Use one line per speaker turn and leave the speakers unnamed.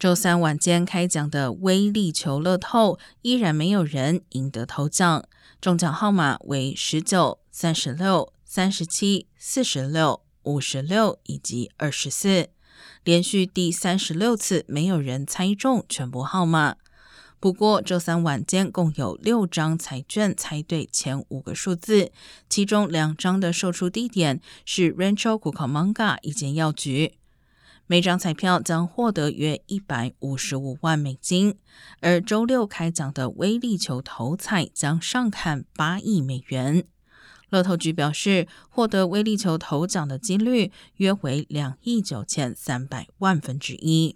周三晚间开奖的威力球乐透依然没有人赢得头奖，中奖号码为十九、三十六、三十七、四十六、五十六以及二十四，连续第三十六次没有人猜中全部号码。不过，周三晚间共有六张彩券猜对前五个数字，其中两张的售出地点是 Rancho Cucamonga 一间药局。每张彩票将获得约一百五十五万美金，而周六开奖的微力球头彩将上看八亿美元。乐透局表示，获得微力球头奖的几率约为两亿九千三百万分之一。